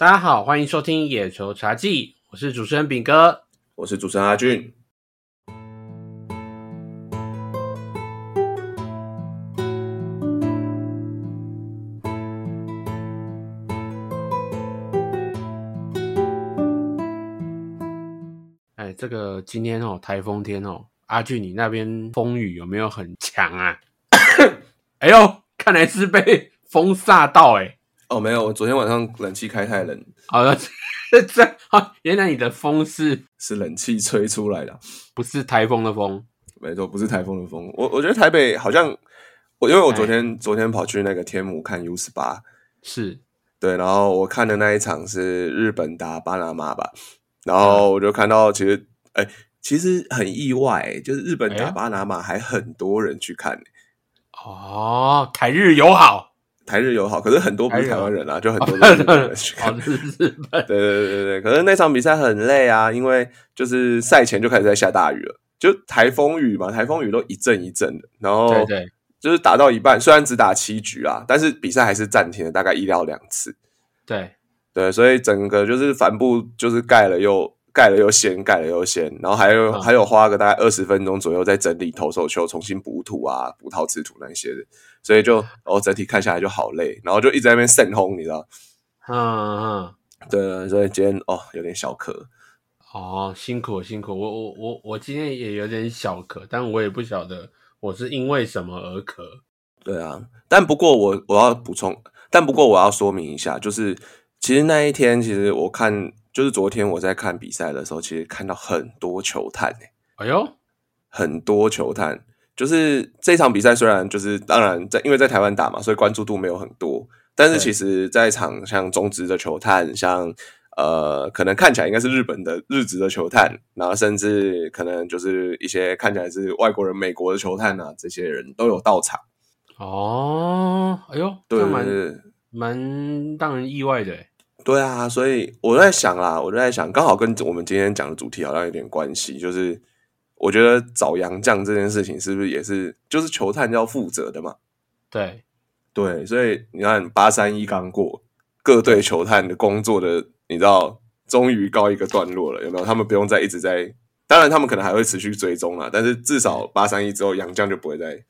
大家好，欢迎收听《野球茶记》，我是主持人炳哥。我是主持人阿俊。哎，这个今天哦，台风天哦，阿俊，你那边风雨有没有很强啊？哎呦，看来是被风煞到哎、哦，没有，我昨天晚上冷气开太冷，好 了，这啊，原来你的风是是冷气吹出来的，不是台风的风？没错，不是台风的风。我我觉得台北好像，我因为我昨哎天昨天跑去那个天母看 U 十八，是对，然后我看的那一场是日本打巴拿马吧，然后我就看到其实，哎、其实很意外、就是日本打巴拿马还很多人去看、哦，台日友好，台日友好，可是很多不是台湾人啊，就很哦多都是日本人。去看 对对对对对，可是那场比赛很累啊，因为就是赛前就开始在下大雨了，就台风雨嘛，台风雨都一阵一阵的，然后对对，就是打到一半，虽然只打七局啊，但是比赛还是暂停了大概一到两次。对，对，所以整个就是帆布就是盖了又盖了又掀，盖了又掀，然后还有、嗯。还有花个大概二十分钟左右在整理投手球，重新补土啊，补陶瓷土那些的，所以就哦整体看下来就好累，然后就一直在那边渗轰，你知道？嗯嗯。对，所以今天哦有点小咳。哦，辛苦辛苦，我我我我今天也有点小咳，但我也不晓得我是因为什么而咳。对啊，但不过我我要补充，但不过我要说明一下，就是其实那一天，其实我看，就是昨天我在看比赛的时候，其实看到很多球探诶、哎呦，很多球探。就是这场比赛虽然就是当然在因为在台湾打嘛，所以关注度没有很多，但是其实在场像中职的球探，像呃可能看起来应该是日本的日职的球探，然后甚至可能就是一些看起来是外国人美国的球探啊，这些人都有到场。哦，哎呦，对蛮蛮让人意外的。对啊，所以我在想啦，我就在想，刚好跟我们今天讲的主题好像有点关系，就是我觉得找杨将这件事情是不是也是就是球探要负责的嘛？对，对，所以你看八三一刚过，各队球探的工作的你知道，终于告一个段落了，有没有？他们不用再一直在，当然他们可能还会持续追踪啦，但是至少八三一之后，杨将就不会再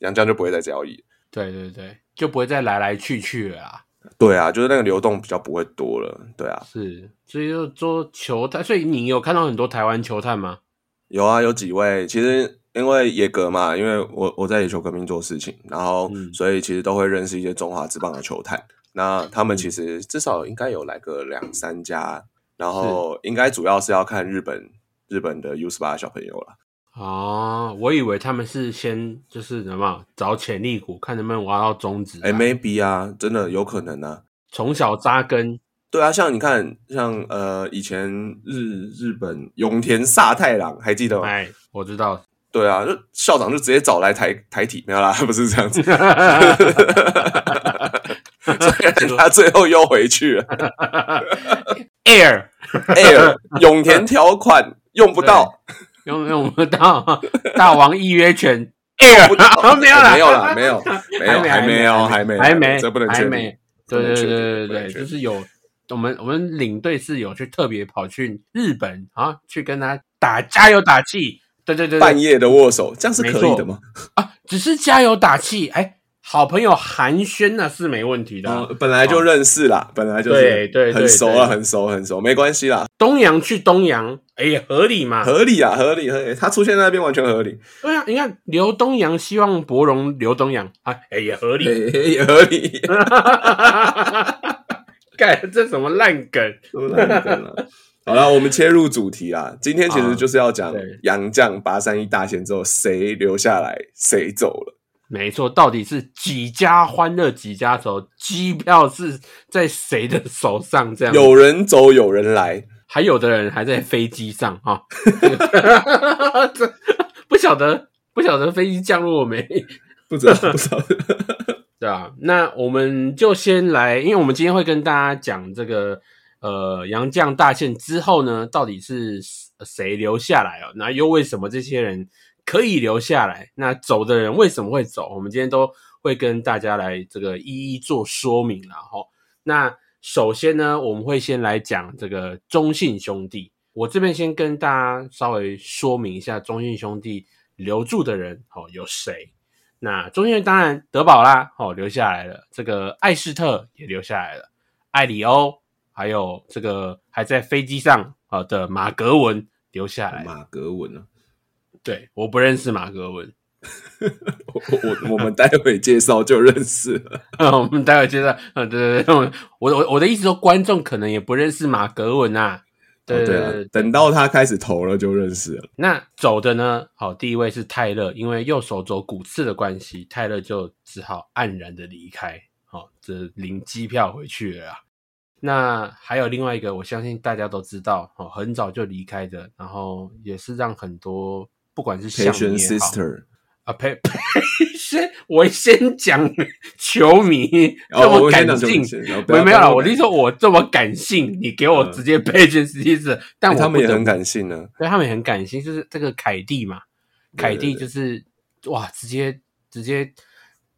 杨将就不会再交易。对对对，就不会再来来去去了啦。对啊，就是那个流动比较不会多了。对啊，是，所以就说球探，所以你有看到很多台湾球探吗？有啊，有几位，其实因为野格嘛，因为我我在野球革命做事情，然后、嗯所以其实都会认识一些中华职棒的球探。那他们其实至少应该有来个两三家，然后应该主要是要看日本日本的 U 十八小朋友了啊，我以为他们是先就是什么找潜力股，看能不能挖到中职、啊。哎、m a y b e 啊，真的有可能啊。从小扎根，对啊，像你看，像呃以前日日本永田萨太郎还记得吗？哎，我知道，对啊，就校长就直接找来台台体，没有啦，不是这样子。虽然他最后又回去了 Air，Air 永田条款用不到，用用不到大王预约权，Air 没有啦，没有啦，没有，没有，还没有，还没，还没，这不能确定。对对对对对就是有我们我们领队是有去特别跑去日本啊，去跟他打加油打气。对对对对半夜的握手，这样是可以的吗？啊，只是加油打气，哎，好朋友寒暄那是没问题的啊。嗯，本来就认识啦，本来就是对对对很熟啊，很熟，很熟，没关系啦，东阳去东阳，哎呀，合理嘛？合理啊，合理，合理，他出现在那边完全合理，对啊，你看刘东阳希望博荣刘东阳，啊，哎也合理。也也合理。干这什么烂梗？什么烂梗啊好了，我们切入主题啦。今天其实就是要讲杨将八三一大限之后，谁留下来，谁走了。没错，到底是几家欢乐几家愁？机票是在谁的手上？这样有人走，有人来。还有的人还在飞机上啊，这不晓得不晓得飞机降落没？不知道，不知道。对啊，那我们就先来，因为我们今天会跟大家讲这个呃杨绛大限之后呢，到底是谁留下来哦？那又为什么这些人可以留下来？那走的人为什么会走？我们今天都会跟大家来这个一一做说明了哈。那首先呢，我们会先来讲这个中信兄弟。我这边先跟大家稍微说明一下，中信兄弟留住的人哦有谁？那中间当然德保啦，哦留下来了，这个艾斯特也留下来了，艾里欧，还有这个还在飞机上啊的马格文留下来。马格文啊，对，我不认识马格文。我我我们待会介绍就认识了。我们待会介绍，嗯，对对对，我我我的意思说，观众可能也不认识马格文啊。对对啊，等到他开始投了就认识了。那走的呢？好，第一位是泰勒，因为右手肘骨刺的关系，泰勒就只好黯然的离开。好，这领机票回去了。那还有另外一个，我相信大家都知道，哦，很早就离开的，然后也是让很多不管是培训 sister。啊呸呸！先我先讲球迷 这么感性，没没有了。我是说，我这么感性，你给我直接配件实际是，但他们也很感性呢。对，他们也很感性，就是这个凯蒂嘛，凯蒂就是哇，直接直接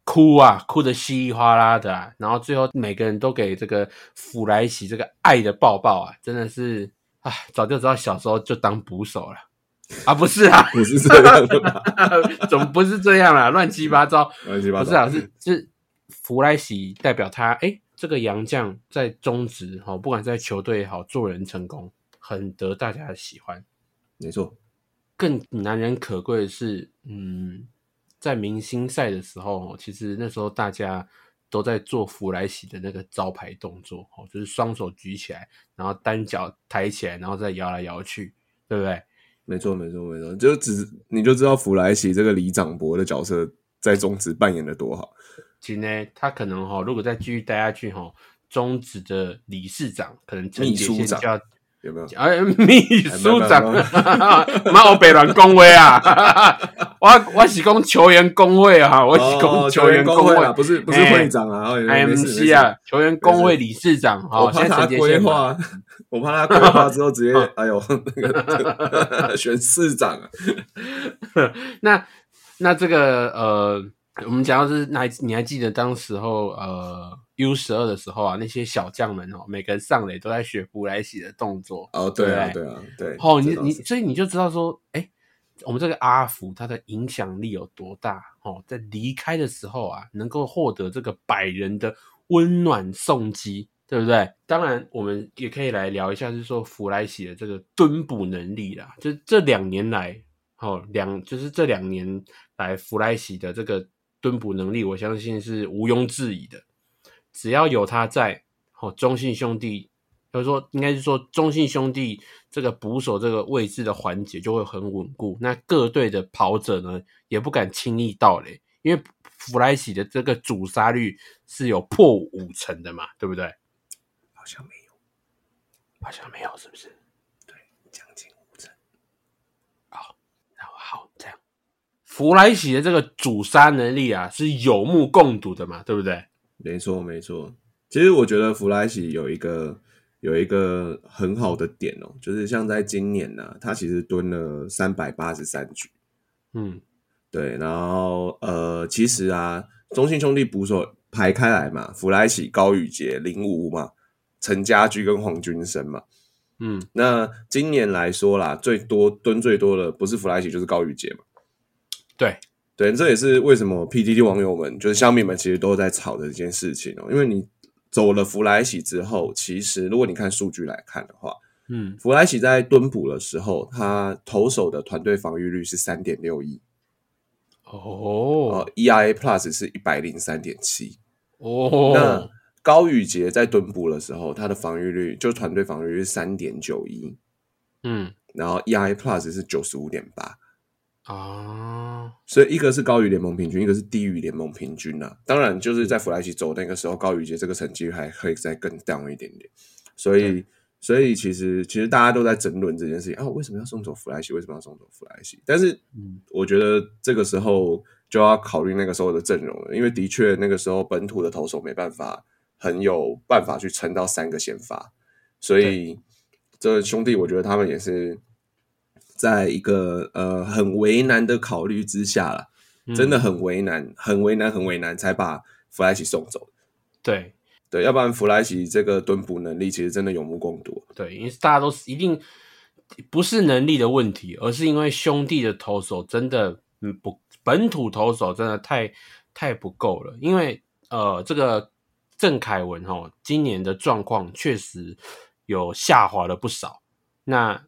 哭啊，哭的稀里哗啦的，然后最后每个人都给这个弗莱喜这个爱的抱抱啊，真的是啊，早就知道小时候就当捕手了。啊，不是啊，不是这样的，怎么不是这样啊？乱七八糟，乱七八糟，不是啊，是是弗莱喜代表他，哎，这个洋将在中职哈，不管在球队也好，做人成功，很得大家的喜欢。没错，更难能可贵的是，嗯，在明星赛的时候，其实那时候大家都在做弗莱喜的那个招牌动作，哦，就是双手举起来，然后单脚抬起来，然后再摇来摇去，对不对？没错，没错，没错，就只你就知道弗莱奇这个李长博的角色在中职扮演的多好。其实呢，他可能哈，如果再继续待下去哈，中职的理事长可能秘书长有没有？哎，秘书长，妈，我北软工会啊，我我是讲球员工会啊，我是讲球员工会啊，不是不是会长啊，M C 啊，球员工会理事长，我怕他规划。我怕他规划之后直接，哎呦，那个选市长啊。那那这个呃，我们讲到是，那你还记得当时候呃 U 十二的时候啊，那些小将们哦，每个人上垒都在学布莱西的动作。哦，对啊，对啊，对。哦，你你，所以你就知道说，哎，我们这个阿福他的影响力有多大哦，在离开的时候啊，能够获得这个百人的温暖送机。对不对？当然，我们也可以来聊一下，就是说弗莱西的这个蹲捕能力啦。就这两年来，哦，两就是这两年来弗莱西的这个蹲捕能力，我相信是毋庸置疑的。只要有他在，哦，中信兄弟，或者说应该是说中信兄弟这个捕手这个位置的环节就会很稳固。那各队的跑者呢，也不敢轻易到垒，因为弗莱喜的这个主杀率是有破五成的嘛，对不对？好像没有，好像没有，是不是？对，将近五成。好，然后好，这样，弗莱喜的这个主杀能力啊，是有目共睹的嘛，对不对？没错，没错。其实我觉得弗莱喜有一个有一个很好的点哦，就是像在今年呢，他其实蹲了三百八十三局。嗯，对。然后呃，其实啊，中信兄弟捕手排开来嘛，弗莱喜、高宇杰、林武嘛。陈家驹跟黄君生嘛，嗯，那今年来说啦，最多蹲最多的不是弗莱奇就是高宇杰嘛，对对，这也是为什么 PDD 网友们就是乡民们其实都在吵的一件事情哦，因为你走了弗莱喜之后，其实如果你看数据来看的话，嗯，弗莱喜在蹲捕的时候，他投手的团队防御率是三点六一，哦，ERA Plus 是一百零三点七，哦，那。高宇杰在蹲捕的时候，他的防御率就团队防御率是三点九一，嗯，然后 EI Plus 是九十五点八啊，所以一个是高于联盟平均，一个是低于联盟平均啊。当然，就是在弗莱奇走那个时候，高宇杰这个成绩还可以再更 down 一点点。所以，所以其实其实大家都在争论这件事情啊，为什么要送走弗莱奇？为什么要送走弗莱奇？但是，我觉得这个时候就要考虑那个时候的阵容了，因为的确那个时候本土的投手没办法。很有办法去撑到三个先发，所以这兄弟，我觉得他们也是在一个呃很为难的考虑之下了，真的很为难，很为难，很为难，才把弗莱奇送走。对，对，要不然弗莱奇这个蹲捕能力其实真的有目共睹。对，因为大家都是一定不是能力的问题，而是因为兄弟的投手真的嗯不本土投手真的太太不够了。因为呃，这个郑凯文哈，今年的状况确实有下滑了不少。那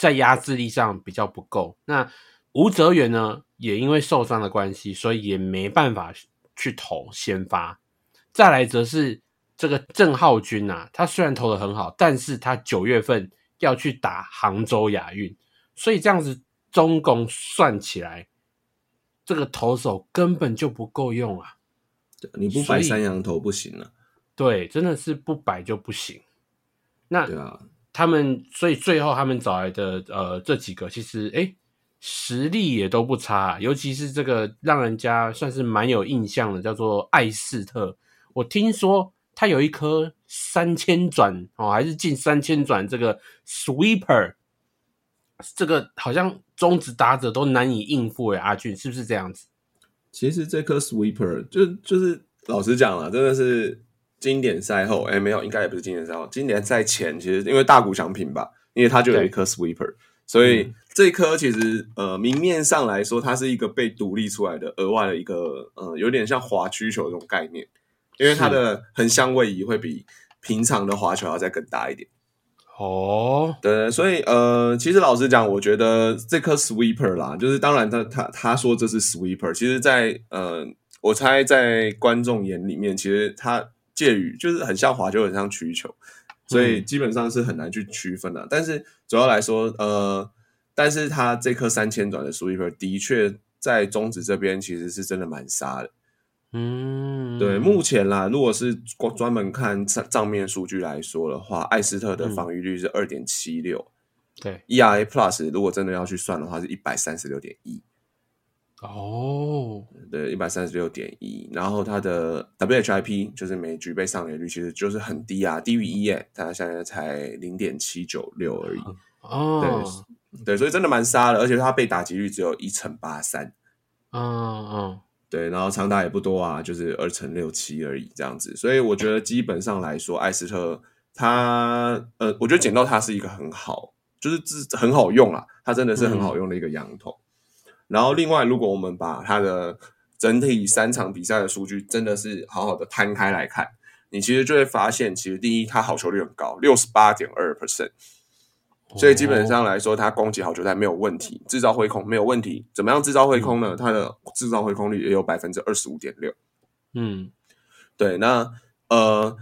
在压制力上比较不够。那吴泽源呢，也因为受伤的关系，所以也没办法去投先发。再来则是这个郑浩君啊，他虽然投的很好，但是他九月份要去打杭州亚运，所以这样子中共算起来，这个投手根本就不够用啊！你不摆三羊头不行啊。对，真的是不摆就不行。那对啊。他们所以最后他们找来的呃这几个其实哎实力也都不差，尤其是这个让人家算是蛮有印象的，叫做艾斯特。我听说他有一颗三千转哦，还是近三千转这个 sweeper，这个好像中职打者都难以应付诶。阿俊是不是这样子？其实这颗 sweeper 就就是老实讲了，真的是。经典赛后，哎，没有，应该也不是经典赛后。经典赛前，其实因为大谷翔平吧，因为他就有一颗 sweeper，所以这颗其实呃，明面上来说，它是一个被独立出来的额外的一个呃，有点像滑曲球这种概念，因为它的横向位移会比平常的滑球要再更大一点。哦，对，所以呃，其实老实讲，我觉得这颗 sweeper 啦，就是当然他他他说这是 sweeper，其实，在呃，我猜在观众眼里面，其实他。介于就是很像滑，球很像曲球，所以基本上是很难去区分的。但是主要来说，呃，但是他这颗三千转的 sweeper 的确在中指这边其实是真的蛮杀的。嗯，对，目前啦，如果是光专门看账账面数据来说的话，艾斯特的防御率是二点七六，对，ERA plus 如果真的要去算的话是一百三十六点一。哦，对，一百三十六点一，然后它的 WHIP 就是每局被上垒率其实就是很低啊，低于一耶，它现在才零点七九六而已。哦，对对，所以真的蛮杀的，而且它被打击率只有一乘八三。嗯嗯，对，然后长打也不多啊，就是二乘六七而已这样子。所以我觉得基本上来说，艾斯特他呃，我觉得捡到他是一个很好，就是是很好用啊，他真的是很好用的一个羊头。然后，另外，如果我们把他的整体三场比赛的数据真的是好好的摊开来看，你其实就会发现，其实第一，他好球率很高，六十八点二 percent，所以基本上来说，他攻击好球带没有问题，制造挥空没有问题。怎么样制造挥空呢？他的制造挥空率也有百分之二十五点六。嗯，对，那呃，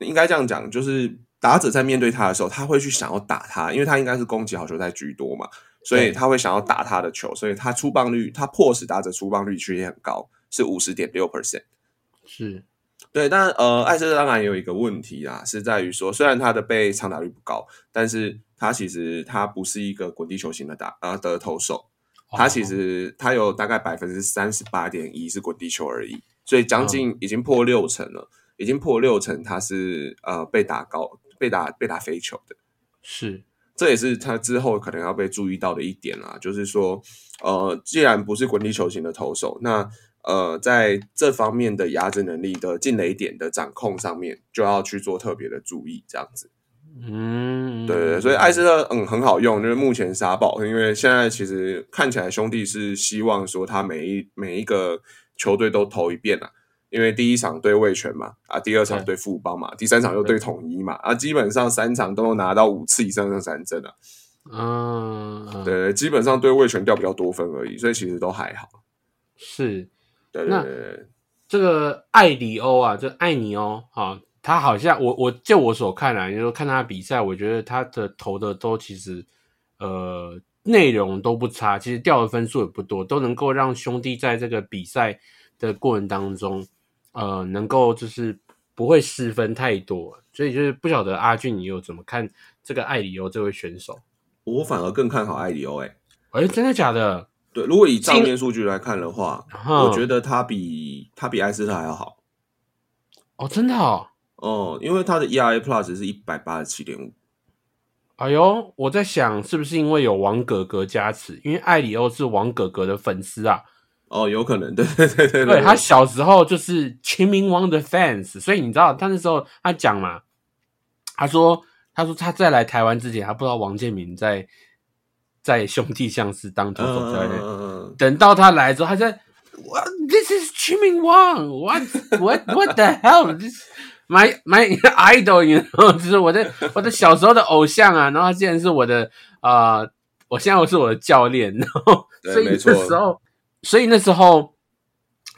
应该这样讲，就是打者在面对他的时候，他会去想要打他，因为他应该是攻击好球带居多嘛。所以他会想要打他的球，所以他出棒率，他迫使打者出棒率其实也很高，是五十点六 percent。是。对，但呃，艾斯特当然也有一个问题啊，是在于说，虽然他的被长打率不高，但是他其实他不是一个滚地球型的打呃的投手，他其实他有大概百分之三十八点一是滚地球而已，所以将近已经破六成了，已经破六成，他是呃被打高被打被打飞球的，是。这也是他之后可能要被注意到的一点啦，就是说，呃，既然不是滚地球型的投手，那呃，在这方面的压制能力的进雷点的掌控上面，就要去做特别的注意，这样子。嗯，对对，所以艾斯特嗯很好用，就是目前杀爆，因为现在其实看起来兄弟是希望说他每一每一个球队都投一遍啊。因为第一场对卫权嘛，啊，第二场对富邦嘛，第三场又对统一嘛，啊，基本上三场都能拿到五次以上的三振啊。嗯，对，基本上对卫权掉比较多分而已，所以其实都还好。是，对对对。这个艾里欧啊，这艾尼欧啊，他好像我我就我所看来，就说看他比赛，我觉得他的投的都其实呃内容都不差，其实掉的分数也不多，都能够让兄弟在这个比赛的过程当中。呃，能够就是不会失分太多，所以就是不晓得阿俊你有怎么看这个艾里欧这位选手？我反而更看好艾里欧，哎，哎，真的假的？对，如果以账面数据来看的话，我觉得他比他比艾斯特还要好。哦，真的哦，哦，因为他的 ERA Plus 是一百八十七点五。哎呦，我在想是不是因为有王哥哥加持？因为艾里欧是王哥哥的粉丝啊。哦，有可能，对对对对对。他小时候就是秦明王的 fans，所以你知道他那时候他讲嘛，他说他说他在来台湾之前，他不知道王建民在在兄弟相思当投手教练，嗯等到他来之后，他在 What this is 秦明王，What what what the hell this my my idol，you know，就是我的我的小时候的偶像啊，然后他竟然是我的啊、呃我现在我是我的教练，然后所以那对没错。时候，所以那时候，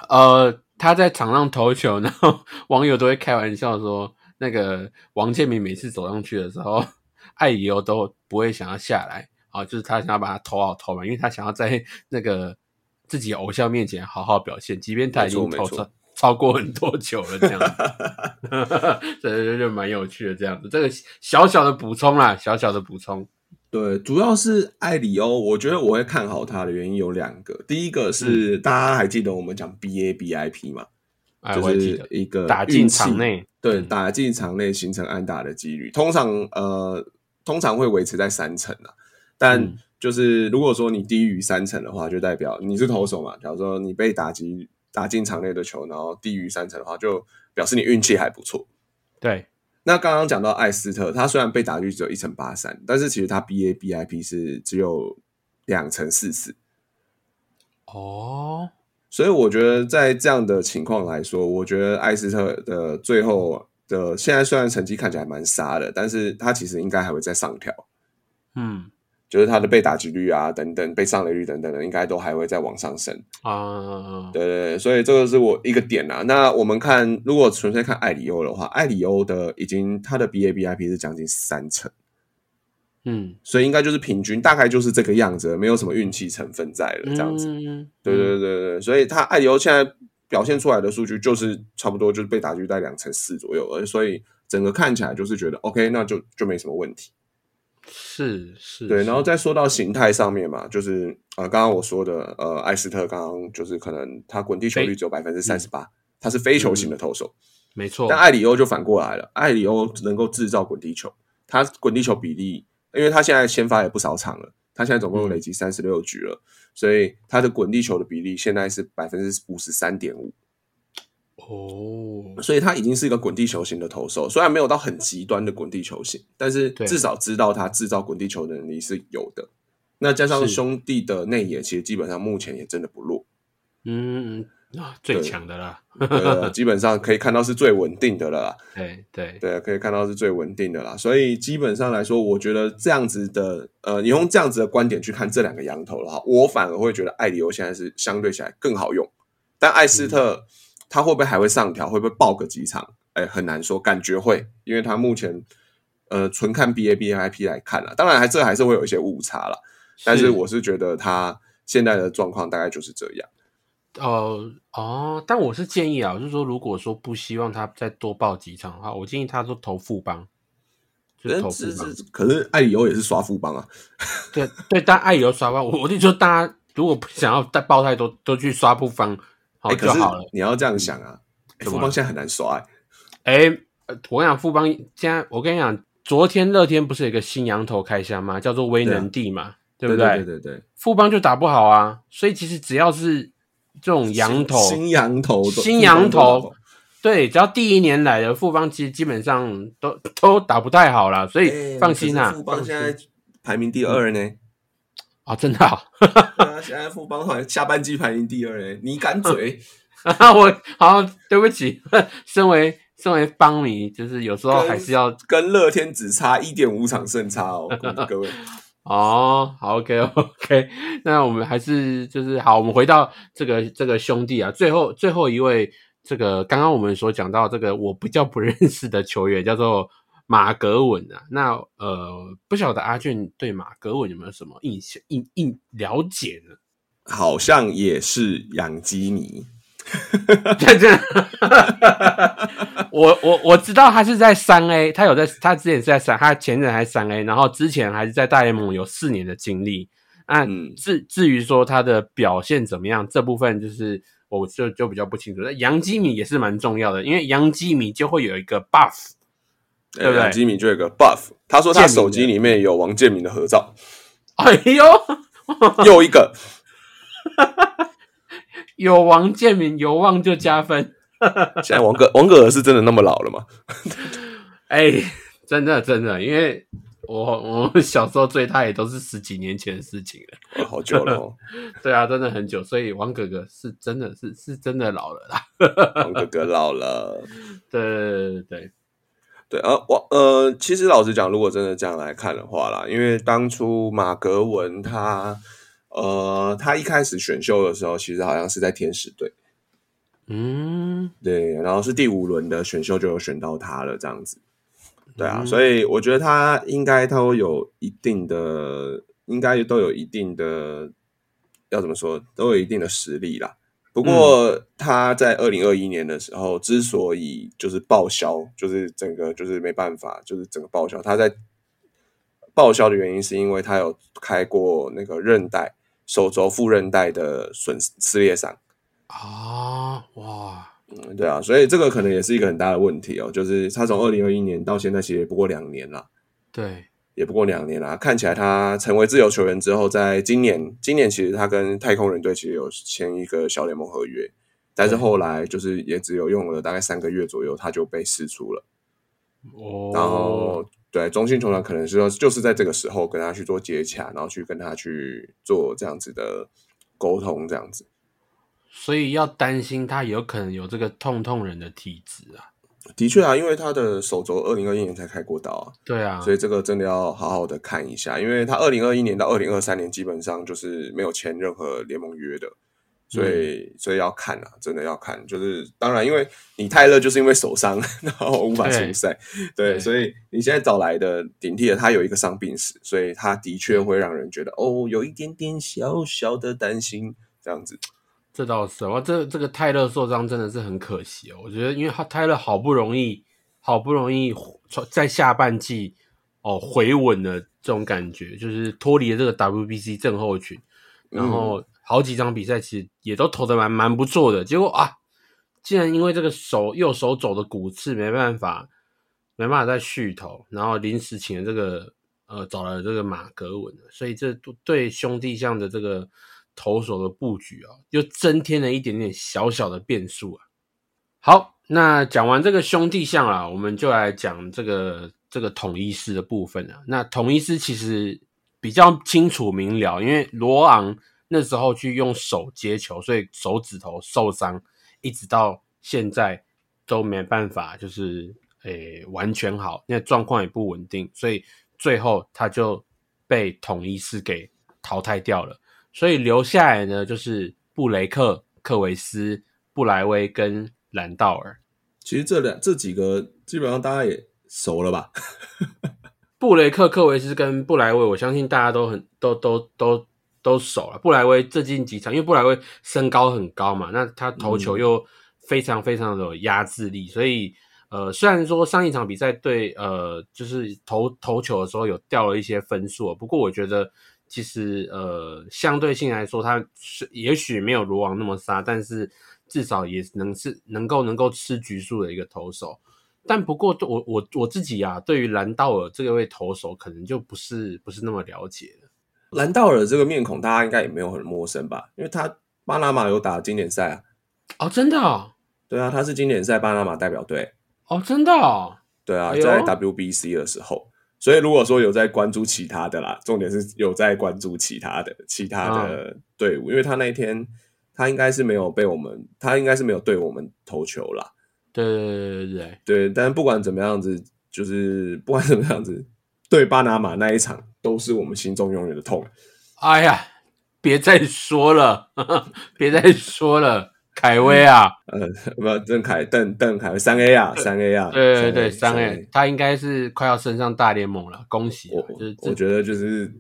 呃，他在场上投球，然 后网友都会开玩笑说，那个王建民每次走上去的时候，艾里欧都不会想要下来，啊，就是他想要把他投好投嘛，因为他想要在那个自己偶像面前好好表现，即便他已经投超超过很多球了，这样子，这就就蛮有趣的，这样子，这个小小的补充啦，小小的补充，对，主要是艾里欧，我觉得我会看好他的原因有两个。第一个嗯是、大家还记得我们讲 BABIP 嘛，哎，就是一个打进场内，对，嗯打进场内形成安打的几率，通常呃通常会维持在三成啊。但嗯就是如果说你低于三成的话，就代表你是投手嘛。假如说你被打击打进场内的球，然后低于三成的话，就表示你运气还不错。对，那刚刚讲到艾斯特，他虽然被打率只有一成八三，但是其实他 BABIP 是只有两成四四，哦，所以我觉得在这样的情况来说，我觉得艾斯特的最后的现在虽然成绩看起来蛮杀的，但是他其实应该还会再上调，嗯就是他的被打击率啊等等、被上垒率等等的，应该都还会再往上升。啊，对对对，所以这个是我一个点啊。那我们看，如果纯粹看艾里欧的话，艾里欧的已经他的 BABIP 是将近三成。嗯，所以应该就是平均，大概就是这个样子，没有什么运气成分在了，这样子。嗯对对对对对，所以他艾里欧现在表现出来的数据就是差不多就是被打击在两成四左右，而所以整个看起来就是觉得 OK，那就就没什么问题。是是，对，然后再说到形态上面嘛，就是呃，刚刚我说的呃，艾斯特刚刚就是可能他滚地球率只有百分之三十八，他是非球型的投手，没。错，但艾里欧就反过来了，艾里欧能够制造滚地球，他滚地球比例，因为他现在先发也不少场了，他现在总共累积三十六局了，所以他的滚地球的比例现在是百分之五十三点五，哦，所以他已经是一个滚地球型的投手，虽然没有到很极端的滚地球型，但是至少知道他制造滚地球的能力是有的。那加上是兄弟的内野，其实基本上目前也真的不弱，嗯最对强的啦，呃，基本上可以看到是最稳定的了啦。对 对，对，可以看到是最稳定的啦。所以基本上来说，我觉得这样子的，呃，你用这样子的观点去看这两个羊头的话，我反而会觉得艾里欧现在是相对起来更好用。但艾斯特、他会不会还会上调？会不会爆个几场？哎，很难说，感觉会，因为他目前呃纯看 BABIP 来看了，当然还这还是会有一些误差了。但是我是觉得他现在的状况大概就是这样。哦哦，但我是建议啊，就是说，如果说不希望他再多报几场的话，我建议他说投富帮，就是投副是帮。是，可是艾里欧也是刷富帮啊。对对，但爱有刷帮，我我就说大家如果不想要再报太多，都去刷副帮好哎、可好了。你要这样想啊，哎怎么副帮现在很难刷、欸。哎、呃我跟你讲，富邦现在我跟你讲，昨天乐天不是有一个新羊头开箱吗？叫做威能帝嘛，对不对对对对，富邦就打不好啊，所以其实只要是这种羊头，新新羊头，新羊头，对，只要第一年来的富邦，其实基本上都都打不太好啦，所以哎放心啊。可是富邦现在排名第二呢。啊、真的、啊，现在富邦好像下半季排名第二诶。你敢嘴？我好对不起，身为身为邦迷，就是有时候还是要跟乐天只差一点五场胜差哦，各位。哦，好，OK OK，那我们还是就是好，我们回到这个这个兄弟啊，最后最后一位这个刚刚我们所讲到这个我比较不认识的球员叫做马格文啊，那呃不晓得阿俊对马格文有没有什么印象印印了解呢？好像也是养鸡迷，这这，我我我知道他是在三 A，他有在他之前是在三，他前任还是三 A，然后之前还是在大联盟有四年的经历。那嗯至至于说他的表现怎么样，这部分就是我就就比较不清楚。那杨基米也是蛮重要的，因为杨基米就会有一个 buff，对不对养鸡迷就有一个 buff。他说他手机里面有王建民的合照，哎呦，又一个。有王建民有望就加分。现在王哥王哥是真的那么老了吗？哎，真的真的，因为我我小时候追他也都是十几年前的事情了，好久了哦。对啊，真的很久，所以王哥哥是真的是是真的老了啦。王哥哥老了，对对对对对啊，我呃，其实老实讲，如果真的这样来看的话啦，因为当初马格文他呃他一开始选秀的时候，其实好像是在天使队。嗯，对，然后是第五轮的选秀就有选到他了，这样子，对啊，所以我觉得他应该都有一定的，应该都有一定的，要怎么说，都有一定的实力啦。不过他在二零二一年的时候，之所以就是报销，就是整个就是没办法，就是整个报销，他在报销的原因是因为他有开过那个韧带手肘副韧带的损撕裂伤。啊，哇，嗯，对啊，所以这个可能也是一个很大的问题哦。就是他从二零二一年到现在，其实也不过两年了，对，也不过两年啦。看起来他成为自由球员之后，在今年，今年其实他跟太空人队其实有签一个小联盟合约，但是后来就是也只有用了大概三个月左右，他就被释出了。哦，然后对中信球团可能是说，就是在这个时候跟他去做接洽，然后去跟他去做这样子的沟通，这样子。所以要担心他有可能有这个痛痛人的体质啊。的确啊，因为他的手肘二零二一年才开过刀啊。对啊，所以这个真的要好好的看一下，因为他二零二一年到二零二三年基本上就是没有签任何联盟约的，所以所以要看啊，真的要看。就是当然，因为你泰勒就是因为手伤，然后无法出赛，对，所以你现在找来的顶替的他有一个伤病史，所以他的确会让人觉得哦，有一点点小小的担心这样子。这倒是，哇这这个泰勒受伤真的是很可惜哦。我觉得，因为他泰勒好不容易，好不容易在下半季哦回稳了，这种感觉就是脱离了这个 WBC 症候群，然后好几场比赛其实也都投的蛮蛮不错的。结果啊，竟然因为这个手右手肘的骨刺没办法，没办法再续投，然后临时请了这个呃找了这个马格文所以这对兄弟象的这个。投手的布局啊，又增添了一点点小小的变数啊。好，那讲完这个兄弟象啊，我们就来讲这个这个统一师的部分啊。那统一师其实比较清楚明了，因为罗昂那时候去用手接球，所以手指头受伤，一直到现在都没办法，就是诶完全好，因为状况也不稳定，所以最后他就被统一师给淘汰掉了。所以留下来呢，就是布雷克、克维斯、布莱威跟兰道尔。其实这两这几个基本上大家也熟了吧？布雷克、克维斯跟布莱威，我相信大家都很都都都都熟了。布莱威最近几场，因为布莱威身高很高嘛，那他投球又非常非常的有压制力，所以呃，虽然说上一场比赛对呃，就是投投球的时候有掉了一些分数，不过我觉得。其实，呃，相对性来说，他是也许没有罗王那么杀，但是至少也能是能够能够吃局数的一个投手。但不过，我我我自己啊，对于兰道尔这位投手，可能就不是不是那么了解了。兰道尔这个面孔，大家应该也没有很陌生吧？因为他巴拿马有打经典赛啊。哦，真的？对啊，他是经典赛巴拿马代表队。哦，真的？对啊，在 WBC 的时候。所以，如果说有在关注其他的啦，重点是有在关注其他的其他的队伍，因为他那一天他应该是没有被我们，他应该是没有对我们投球啦。对对对对对，但不管怎么样子，就是 不管怎么样子，对巴拿马那一场都是我们心中永远的痛。哎呀，别再说了，别再说了。凯威啊，呃，不，邓凯邓邓凯威三 A 啊，三 A 啊，对对对，三 A，他应该是快要升上大联盟了，恭喜！我就是我觉得就是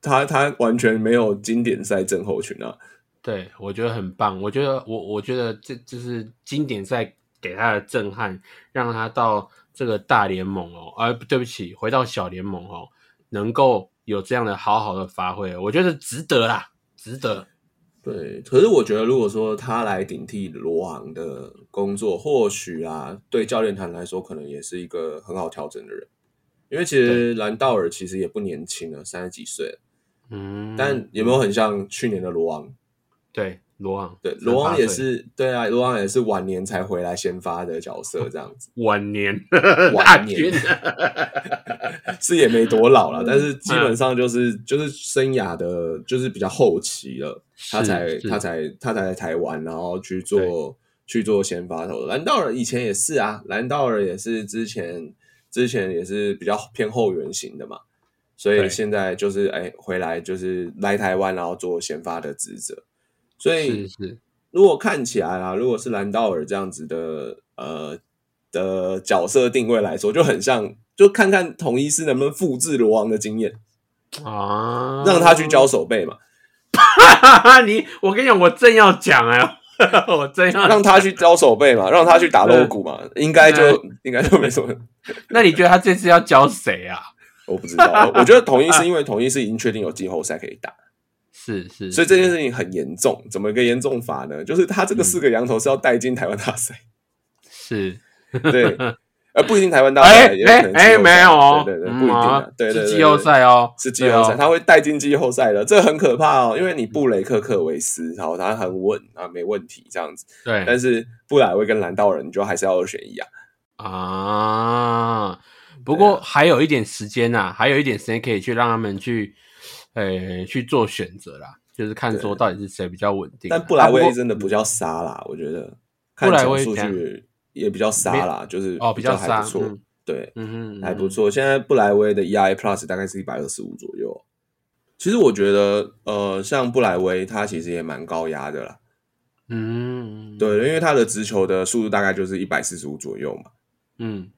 他他完全没有经典赛症候群啊，对我觉得很棒，我觉得我我觉得这就是经典赛给他的震撼，让他到这个大联盟哦，啊，对不起，回到小联盟哦，能够有这样的好好的发挥，我觉得值得啦，值得。对，可是我觉得，如果说他来顶替罗昂的工作，或许啊，对教练团来说，可能也是一个很好调整的人。因为其实兰道尔其实也不年轻了，三十几岁了。嗯，但有没有很像去年的罗昂？对，罗昂对，罗昂也是，对啊，罗昂也是晚年才回来先发的角色，这样子 晚年晚年，是也没多老嗯了，但是基本上就是就是生涯的，就是比较后期了，他才他才他才来台湾，然后去做去做先发投的。兰道尔以前也是啊，兰道尔也是之前之前也是比较偏后援型的嘛，所以现在就是哎回来就是来台湾，然后做先发的职责，所以是是。如果看起来啊，如果是兰道尔这样子的呃的角色定位来说，就很像，就看看统一师能不能复制罗王的经验，啊，让他去教手背嘛，你，我跟你讲，我正要讲哎，我正要让他去教手背嘛，让他去打 low 鼓嘛，应该就应该就没什么。那你觉得他这次要教谁啊？我不知道，我觉得统一是因为统一是已经确定有季后赛可以打，是是，所以这件事情很严重。怎么一个严重法呢？就是他这个四个羊头是要带进台湾大赛，是对，而不一定台湾大哎赛，也有可哎哎，能没有哦，对对不一定对对对，是季后赛哦，是季后赛，他会带进季后赛的，这很可怕哦。因为你布雷克克维斯，然后他很稳啊，没问题这样子。对但是布莱威跟蓝道人，你就还是要二选一啊。啊。不过还有一点时间呐，还有一点时间可以去让他们去，呃，去做选择啦，就是看说到底是谁比较稳定啊。但布莱威真的不叫杀啦，我觉得看布莱威怎样据也比较杀啦，就是哦比较还不错杀嗯，对，嗯哼，还不错。现在布莱威的 EIA Plus 大概是一百二十五左右。其实我觉得，呃，像布莱威他其实也蛮高压的啦，嗯，嗯，对，因为他的直球的速度大概就是一百四十五左右嘛。嗯，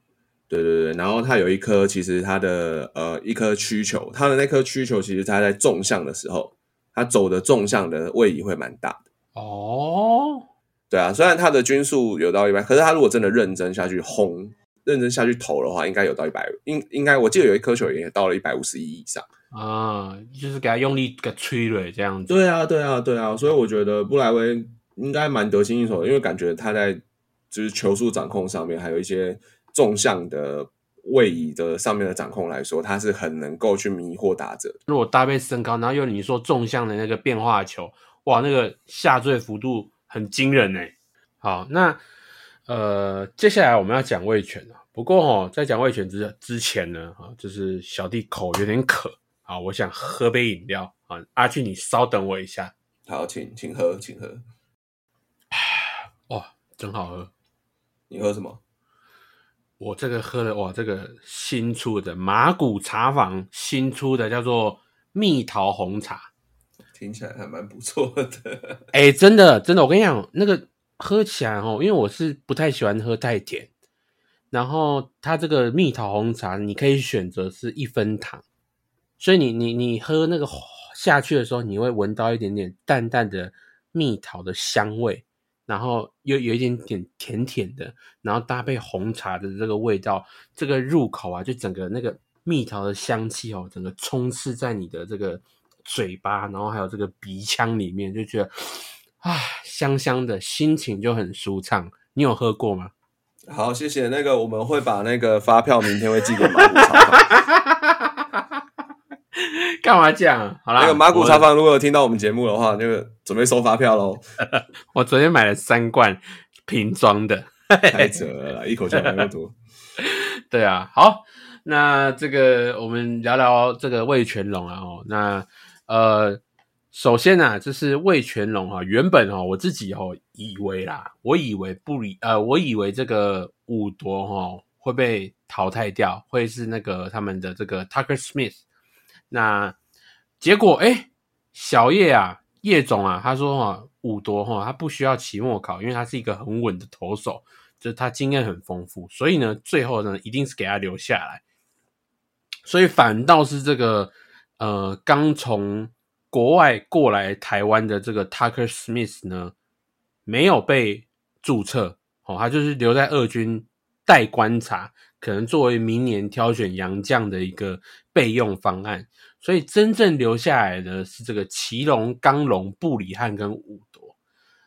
对对对，然后他有一颗，其实他的呃一颗曲球，他的那颗曲球，其实他在纵向的时候，他走的纵向的位移会蛮大的。哦，对啊，虽然他的均速有到一百，可是他如果真的认真下去轰，认真下去投的话，应该有到一百，应应该我记得有一颗球也到了一百五十一以上。啊，就是给他用力给吹了这样子。对啊，对啊，对啊，所以我觉得布莱威应该蛮得心应手的，因为感觉他在就是球速掌控上面，还有一些纵向的位移的上面的掌控来说，他是很能够去迷惑打者。如果搭配身高，然后又你说纵向的那个变化球，哇，那个下坠幅度很惊人哎。好，那呃，接下来我们要讲味全啊。不过哦，在讲味全之之前呢，啊，就是小弟口有点渴啊，我想喝杯饮料啊。阿俊，你稍等我一下。好，请请喝，请喝。哇，真好喝。你喝什么？我这个喝了哇，这个新出的马古茶坊新出的叫做蜜桃红茶。听起来还蛮不错的。哎、真的真的，我跟你讲，那个喝起来哦，因为我是不太喜欢喝太甜，然后它这个蜜桃红茶，你可以选择是一分糖，所以你你你喝那个下去的时候，你会闻到一点点淡淡的蜜桃的香味，然后又有一点点甜甜的，然后搭配红茶的这个味道，这个入口啊，就整个那个蜜桃的香气哦，整个充斥在你的这个嘴巴，然后还有这个鼻腔里面，就觉得啊香香的，心情就很舒畅。你有喝过吗？好，谢谢。那个我们会把那个发票明天会寄给马古茶坊。干嘛这样？好啦，那个马古茶坊如果有听到我们节目的话，那个准备收发票喽。我昨天买了三罐瓶装的。太扯了，一口气喝那么多。对啊，好，那这个我们聊聊这个味全龙啊哦，那呃，首先啊，就是味全龙哈、原本哦我自己哦以为啦，我以为不理呃，我以为这个五夺哈会被淘汰掉，会是那个他们的这个 Tucker Smith，那结果哎，小叶啊，叶总啊，他说哈、五夺哈、他不需要期末考，因为他是一个很稳的投手。就是他经验很丰富，所以呢，最后呢，一定是给他留下来。所以反倒是这个呃，刚从国外过来台湾的这个 Tucker Smith 呢，没有被注册哦，他就是留在二军待观察，可能作为明年挑选洋将的一个备用方案。所以真正留下来的是这个奇隆、刚龙、布里汉跟武夺。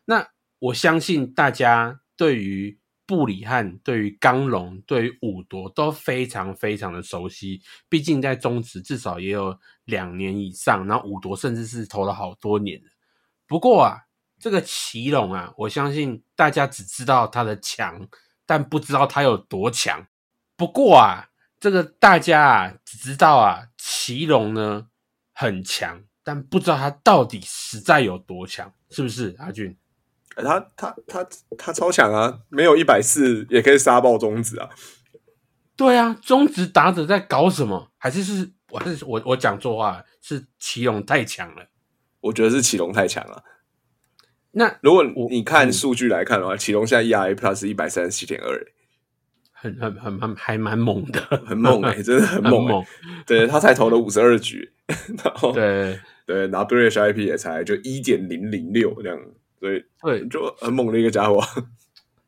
那我相信大家对于布里汉、对于刚龙、对于五夺都非常非常的熟悉，毕竟在中职至少也有两年以上，然后五夺甚至是投了好多年。不过啊，这个奇隆啊，我相信大家只知道他的强，但不知道他有多强。不过啊，这个大家啊只知道啊，奇隆呢很强，但不知道他到底实在有多强，是不是阿俊？欸他他他他超强啊！没有一百四也可以杀爆中指啊！对啊，中职打者在搞什么？还是是我还是我我讲错话了？是奇隆太强了。我觉得是启龙太强了。那如果你看数据来看的话，启龙现在 ERA Plus 是一百三十七点二，很很很很还蛮猛的，很猛哎、真的很猛、欸。猛。对他才投了五十二局，然后对对，然后 WHIP 也才就一点零零六这样，所以对，就很猛的一个家伙。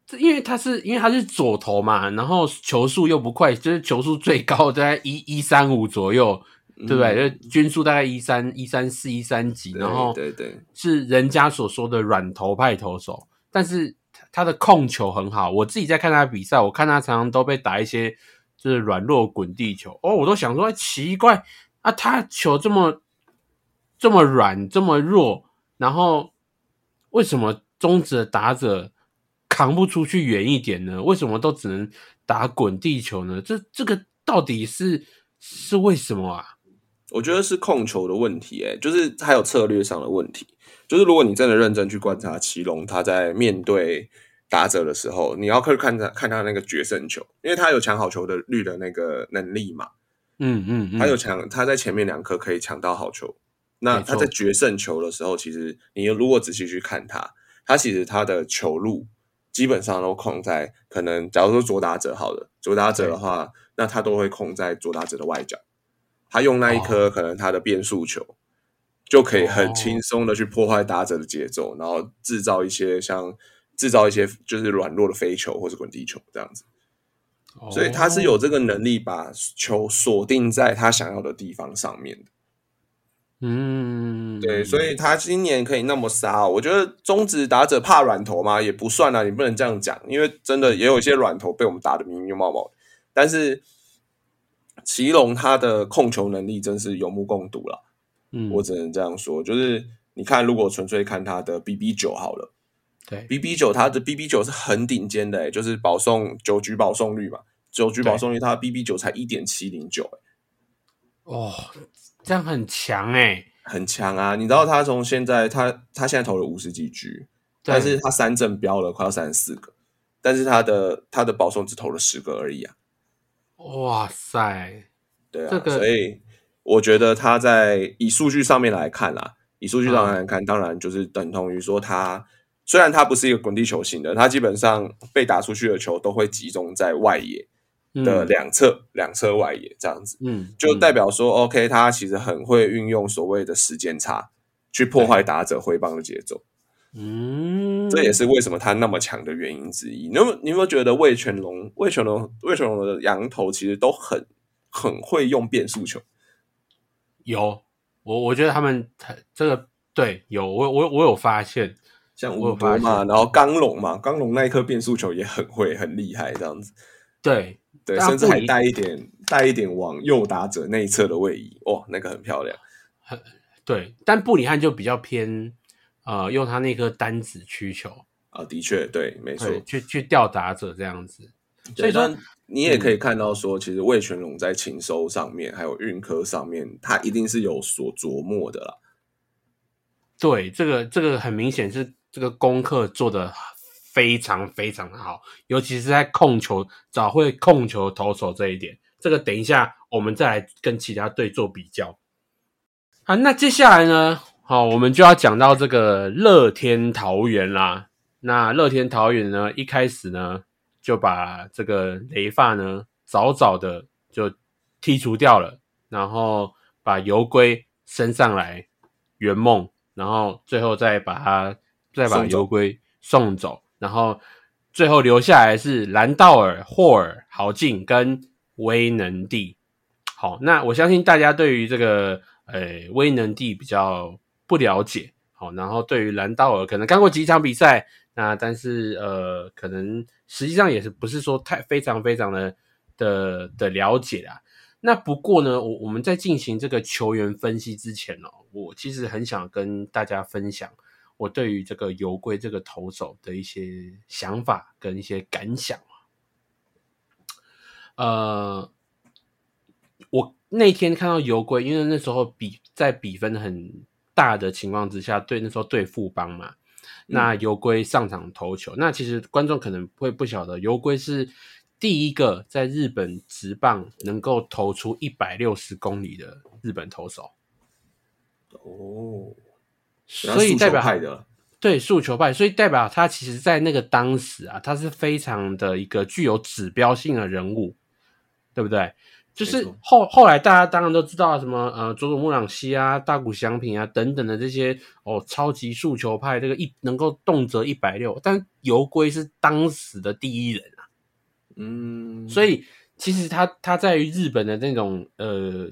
这因为他是因为他是左投嘛，然后球速又不快，就是球速最高在一一三五左右，对不对？就均速大概一三一三四一三几，然后嗯对对是人家所说的软投派投手，但是他的控球很好。我自己在看他比赛，我看他常常都被打一些就是软弱滚地球哦，我都想说、哎奇怪啊，他球这么这么软这么弱，然后为什么中职的打者扛不出去远一点呢？为什么都只能打滚地球呢？这这个到底是是为什么啊？我觉得是控球的问题、欸，就是还有策略上的问题。就是如果你真的认真去观察奇隆，他在面对打者的时候，你要去看他看他那个决胜球，因为他有抢好球的率的那个能力嘛，嗯嗯嗯，他有抢，他在前面两颗可以抢到好球。那他在决胜球的时候，其实你如果仔细去看他，他其实他的球路基本上都控在可能，假如说左打者好了，左打者的话，那他都会控在左打者的外角。他用那一颗可能他的变速球，就可以很轻松的去破坏打者的节奏，然后制造一些像制造一些就是软弱的飞球或者滚地球这样子。哦所以他是有这个能力把球锁定在他想要的地方上面的。嗯，对，所以他今年可以那么杀、哦，我觉得中职打者怕软头嘛？也不算啊，你不能这样讲，因为真的也有一些软头被我们打的明明冒冒。但是祁隆他的控球能力真是有目共睹了，嗯，我只能这样说。就是你看，如果纯粹看他的 BB 九好了对，BB 九他的 BB 九是很顶尖的、欸，就是保送九局保送率嘛，九局保送率他 BB 九才一点七零九，哦，这样很强哎，很强啊！你知道他从现在他他现在投了五十几局，对但是他三振标了快要三十四个，但是他的他的保送只投了十个而已啊。哇塞，对啊，这个所以我觉得他在以数据上面来看啦，以数据上面来看，当然就是等同于说他虽然他不是一个滚地球型的，他基本上被打出去的球都会集中在外野的嗯两侧，两侧外野这样子。嗯，就嗯代表说，OK，他其实很会运用所谓的时间差，去破坏打者挥棒的节奏。嗯，这也是为什么他那么强的原因之一。你有有你有没有觉得魏全龙、魏全龙、魏全龙的羊头其实都很很会用变速球？有我我觉得他们这个对有我我我有发现，像我有发五多嘛，然后刚龙嘛，刚龙那一颗变速球也很会，很厉害，这样子。对对，甚至还带一点带一点往右打者内侧的位移，哇，那个很漂亮。对，但布里汉就比较偏呃用他那颗单子曲球，啊，的确，对，没错。去去吊打者这样子，所以说你也可以看到说，其实魏全龙在情收上面，还有运科上面，他一定是有所琢磨的啦。对，这个这个很明显是这个功课做的非常非常的好，尤其是在控球找会控球投手这一点，这个等一下我们再来跟其他队做比较。好，那接下来呢，好，我们就要讲到这个乐天桃园啦。那乐天桃园呢，一开始呢就把这个雷发呢早早的就剔除掉了，然后把游龟升上来圆梦，然后最后再把它再把送走游龟送走，然后最后留下来是兰道尔、霍尔、豪进跟威能帝。好，那我相信大家对于这个呃威能帝比较不了解，好，然后对于兰道尔可能看过几场比赛，那但是呃可能实际上也是不是说太非常非常的的的了解啦。那不过呢，我我们在进行这个球员分析之前哦，我其实很想跟大家分享我对于这个油龟这个投手的一些想法跟一些感想呃，我那天看到油龟，因为那时候比在比分很大的情况之下，对那时候对富邦嘛，那油龟上场投球，那其实观众可能会不晓得，油龟是第一个在日本职棒能够投出一百六十公里的日本投手。哦，所以代表派的对速求派，所以代表他其实在那个当时啊，他是非常的一个具有指标性的人物，对不对？就是后后来大家当然都知道什么呃佐佐木朗希啊、大谷翔平啊等等的这些哦超级速求派，这个一能够动辄一百六，但游龟是当时的第一人啊，嗯，所以其实他他在于日本的那种呃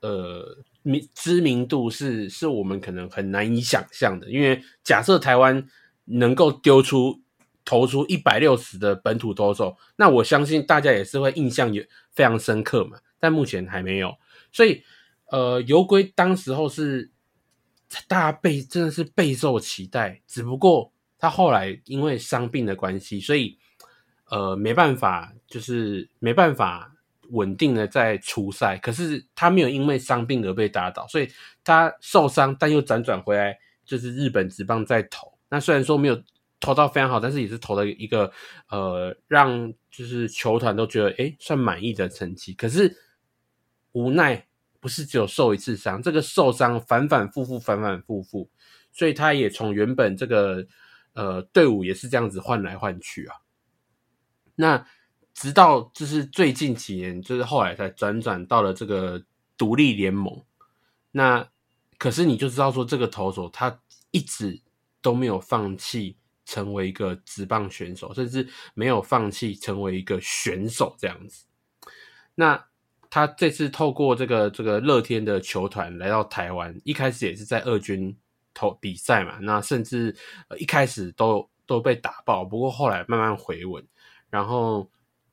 呃。名知名度是是我们可能很难以想象的，因为假设台湾能够丢出投出一百六十的本土投手，那我相信大家也是会印象也非常深刻嘛。但目前还没有，所以呃，游龟当时候是大家备真的是备受期待，只不过他后来因为伤病的关系，所以呃没办法，就是没办法。稳定的在出赛，可是他没有因为伤病而被打倒，所以他受伤，但又辗转回来，就是日本职棒在投。那虽然说没有投到非常好，但是也是投了一个呃，让就是球团都觉得诶算满意的成绩。可是无奈不是只有受一次伤，这个受伤反反复复，反反复复，所以他也从原本这个呃队伍也是这样子换来换去啊。那。直到就是最近几年，就是后来才转转到了这个独立联盟。那可是你就知道说，这个投手他一直都没有放弃成为一个职棒选手，甚至没有放弃成为一个选手这样子。那他这次透过这个这个乐天的球团来到台湾，一开始也是在二军投比赛嘛。那甚至一开始都都被打爆，不过后来慢慢回稳，然后。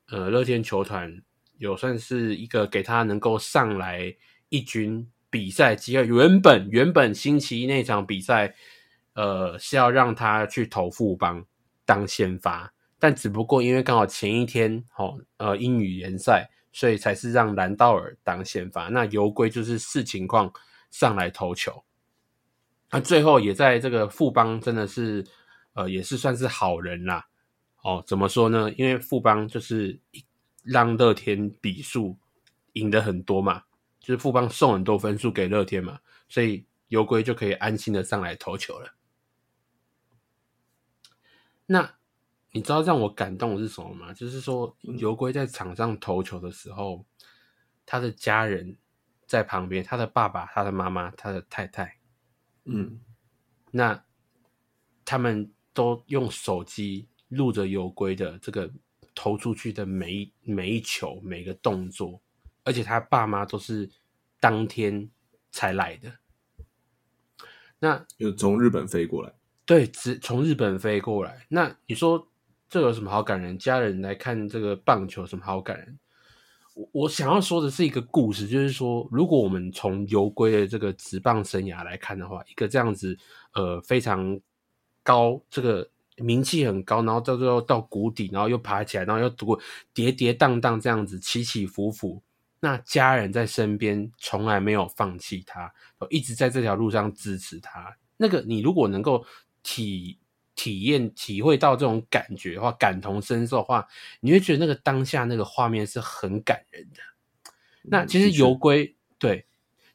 呃，乐天球团有算是一个给他能够上来一军比赛机会。原本原本星期一那场比赛，呃，是要让他去投富邦当先发，但只不过因为刚好前一天哦，呃，英语联赛，所以才是让兰道尔当先发。那游龟就是视情况上来投球。那最后也在这个富邦真的是，呃，也是算是好人啦。哦，怎么说呢？因为富邦就是让乐天比数赢得很多嘛，就是富邦送很多分数给乐天嘛，所以游龟就可以安心的上来投球了。那你知道让我感动的是什么吗？就是说游龟在场上投球的时候，他的家人在旁边，他的爸爸、他的妈妈、他的太太，嗯，那他们都用手机。录着有龟的这个投出去的每一每一球每个动作，而且他爸妈都是当天才来的。那就从日本飞过来，对，只从日本飞过来。那你说这有什么好感人？家人来看这个棒球，什么好感人？我我想要说的是一个故事，就是说，如果我们从游龟的这个职棒生涯来看的话，一个这样子呃非常高这个。名气很高，然后到最后到谷底，然后又爬起来，然后又过跌跌宕宕这样子起起伏伏。那家人在身边从来没有放弃他，一直在这条路上支持他。那个你如果能够体体验、体会到这种感觉的话，感同身受的话，你会觉得那个当下那个画面是很感人的。那其实游龟对，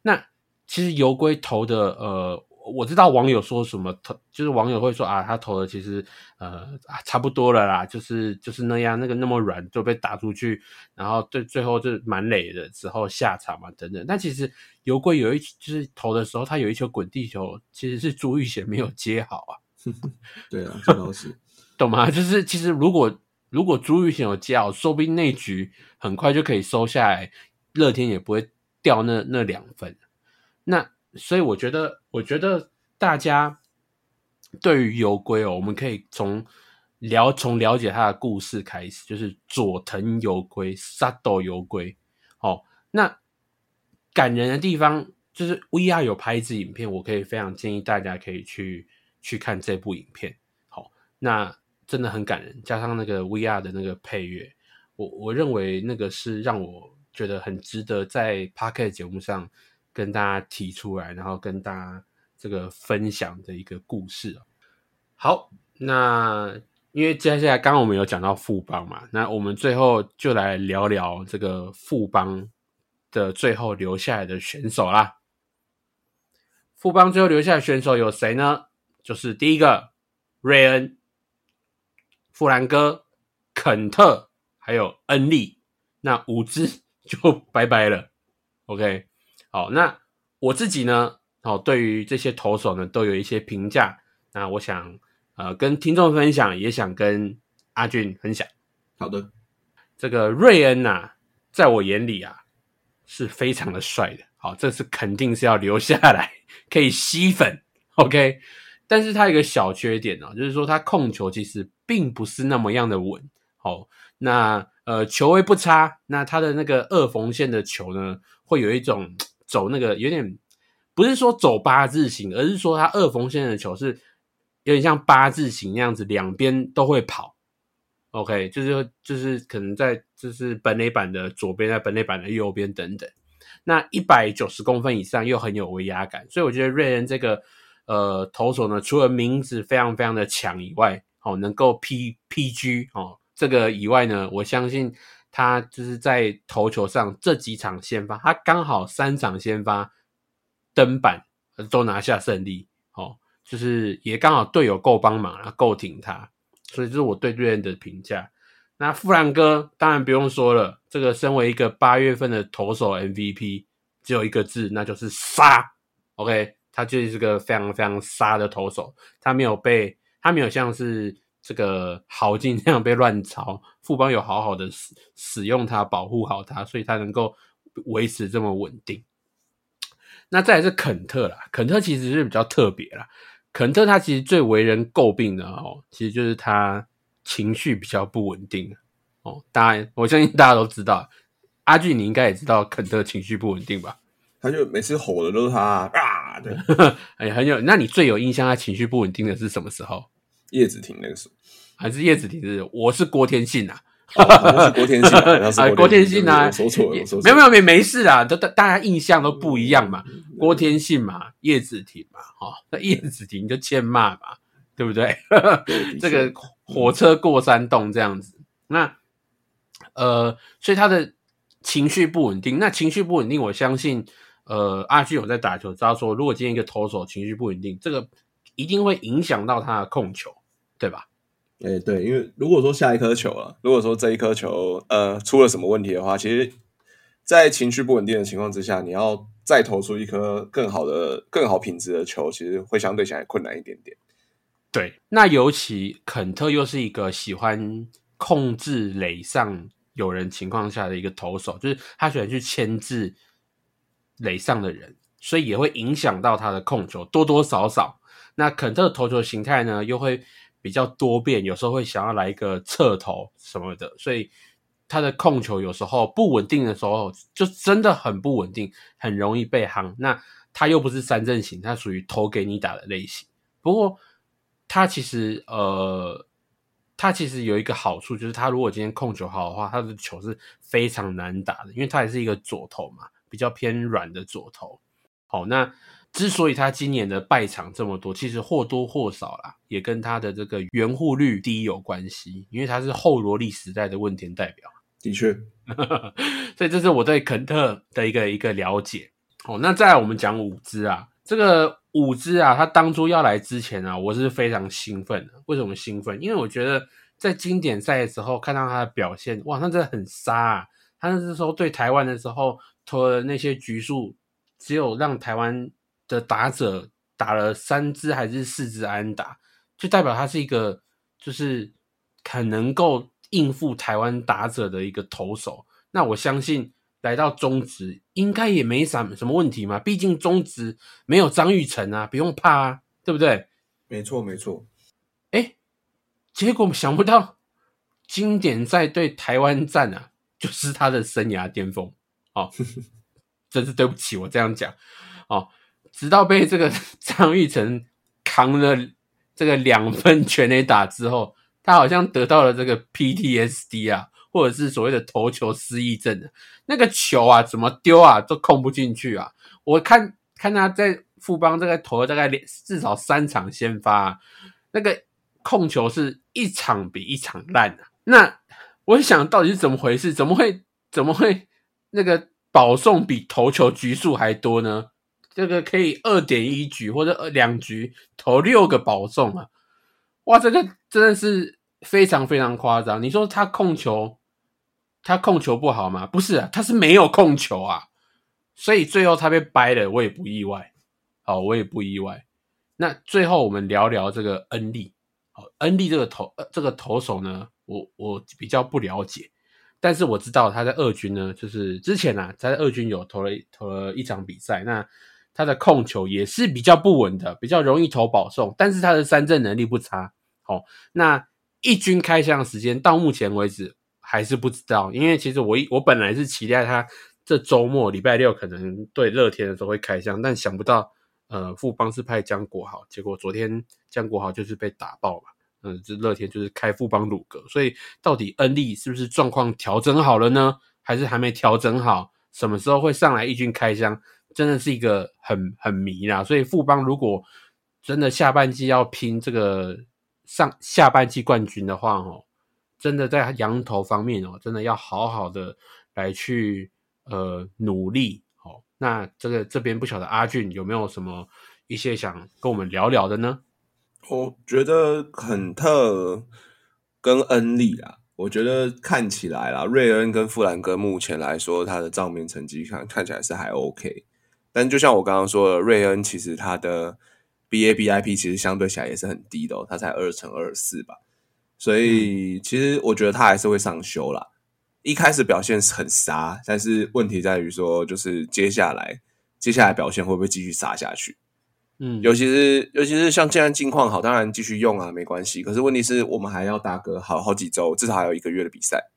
那其实游龟投的呃。我知道网友说什么投，就是网友会说啊，他投的其实呃啊差不多了啦，就是就是那样，那个那么软就被打出去，然后最最后就蛮累的之后下场嘛等等。但其实尤贵有一就是投的时候，他有一球滚地球，其实是朱玉贤没有接好啊。对啊，这倒是 懂吗？就是其实如果如果朱玉贤有接好，说不定那局很快就可以收下来，乐天也不会掉那那两分。那。所以我觉得，我觉得大家对于游龟哦，我们可以从了从了解他的故事开始，就是佐藤游龟、沙斗游龟。哦，那感人的地方就是 VR 有拍一支影片，我可以非常建议大家可以去去看这部影片。好，那真的很感人，加上那个 VR 的那个配乐，我我认为那个是让我觉得很值得在 p a r k 节目上跟大家提出来，然后跟大家这个分享的一个故事好，那因为接下来刚刚我们有讲到富邦嘛，那我们最后就来聊聊这个富邦的最后留下来的选手啦。富邦最后留下的选手有谁呢？就是第一个瑞恩、富兰哥、肯特，还有恩利，那五支 就拜拜了。OK，好，那我自己呢，哦，对于这些投手呢，都有一些评价。那我想，呃，跟听众分享，也想跟阿俊分享。好的，这个瑞恩呐，在我眼里啊，是非常的帅的。好，这是肯定是要留下来，可以吸粉。OK。但是他一个小缺点呢，就是说他控球其实并不是那么样的稳。好，那呃球位不差，那他的那个二缝线的球呢，会有一种走那个有点不是说走八字形，而是说他二缝线的球是有点像八字形那样子，两边都会跑。OK，就是就是可能在就是本垒板的左边，在本垒板的右边等等。那一百九十公分以上又很有威压感，所以我觉得瑞恩这个。呃，投手呢，除了名字非常非常的强以外，哦，能够 P PG 哦，这个以外呢，我相信他就是在投球上这几场先发，他刚好三场先发登板都拿下胜利，哦，就是也刚好队友够帮忙啊，够挺他，所以这是我对瑞恩的评价。那富兰哥当然不用说了，这个身为一个八月份的投手 MVP，只有一个字，那就是杀，OK。他就是个非常非常杀的投手，他没有被他没有像是这个豪进这样被乱抄，富邦有好好的使使用它，保护好它，所以它能够维持这么稳定。那再来是肯特啦，肯特其实是比较特别啦，肯特他其实最为人诟病的哦，其实就是他情绪比较不稳定哦。当然，我相信大家都知道，阿俊你应该也知道肯特情绪不稳定吧？他就每次吼的都是他啊，对，哎，很有。那你最有印象他情绪不稳定的是什么时候？叶子婷那个时候，还是叶子婷？是我是郭天信啊，是郭天信啊，郭天信啊，说错了，没有没有没没事啊，都大大家印象都不一样嘛。郭天信嘛，叶子婷嘛，哈，那叶子婷就欠骂嘛，对不对？这个火车过山洞这样子，那呃，所以他的情绪不稳定，那情绪不稳定，我相信。呃，阿俊有在打球，知道说，如果今天一个投手情绪不稳定，这个一定会影响到他的控球，对吧？哎，对，因为如果说下一颗球了，如果说这一颗球呃出了什么问题的话，其实，在情绪不稳定的情况之下，你要再投出一颗更好的、更好品质的球，其实会相对起来困难一点点。对，那尤其肯特又是一个喜欢控制垒上有人情况下的一个投手，就是他喜欢去牵制。垒上的人，所以也会影响到他的控球，多多少少。那肯特投球形态呢，又会比较多变，有时候会想要来一个侧投什么的，所以他的控球有时候不稳定的时候，就真的很不稳定，很容易被夯。那他又不是三阵型，他属于投给你打的类型。不过他其实呃，他其实有一个好处，就是他如果今天控球好的话，他的球是非常难打的，因为他也是一个左投嘛。比较偏软的左投，好，那之所以他今年的败场这么多，其实或多或少啦，也跟他的这个圆护率低有关系，因为他是后罗利时代的问田代表，的确，所以这是我对肯特的一个一个了解。好，那再来我们讲五支啊，这个五支啊，他当初要来之前啊，我是非常兴奋的。为什么兴奋？因为我觉得在经典赛的时候看到他的表现，哇，他真的很杀啊！他那时候对台湾的时候。投的那些局数，只有让台湾的打者打了三支还是四支安打，就代表他是一个就是很能够应付台湾打者的一个投手。那我相信来到中职应该也没什什么问题嘛，毕竟中职没有张玉成啊，不用怕啊，对不对？没错，没错。哎，结果想不到经典赛对台湾战啊，就是他的生涯巅峰。哦，真是对不起，我这样讲哦。直到被这个 张玉成扛了这个两分全垒打之后，他好像得到了这个 PTSD 啊，或者是所谓的投球失忆症的。那个球啊，怎么丢啊，都控不进去啊！我看看他在富邦这个投了大概至少三场先发，那个控球是一场比一场烂啊。那我想到底是怎么回事？怎么会怎么会那个保送比投球局数还多呢？这个可以二点一局或者二两局投六个保送啊！哇，这个真的是非常非常夸张。你说他控球，他控球不好吗？不是啊，他是没有控球啊，所以最后他被掰了，我也不意外。好，我也不意外。那最后我们聊聊这个恩利。好，恩利这个投这个投手呢，我我比较不了解，但是我知道他在二军呢，就是之前啊，在二军有投了投了一场比赛，那。他的控球也是比较不稳的，比较容易投保送，但是他的三振能力不差。好，那一军开箱时间到目前为止还是不知道，因为其实我我本来是期待他这周末礼拜六可能对乐天的时候会开箱，但想不到呃富邦是派江国豪，结果昨天江国豪就是被打爆嘛，嗯，这乐天就是开富邦鲁格，所以到底恩利是不是状况调整好了呢？还是还没调整好？什么时候会上来一军开箱？真的是一个很很迷啦，所以富邦如果真的下半季要拼这个上下半季冠军的话，哦，真的在羊头方面哦，真的要好好的来去呃努力哦。那这个这边不晓得阿俊有没有什么一些想跟我们聊聊的呢？我觉得肯特跟恩利啊。我觉得看起来啦，瑞恩跟富兰哥目前来说，他的账面成绩看看起来是还 OK。但就像我刚刚说的，瑞恩其实他的 BABIP 其实相对起来也是很低的，哦他才二乘二四吧，所以其实我觉得他还是会上修啦。一开始表现是很杀，但是问题在于说，就是接下来接下来表现会不会继续杀下去？嗯，尤其是尤其是像现在近况好，当然继续用啊，没关系。可是问题是我们还要打个好好几周，至少还有一个月的比赛。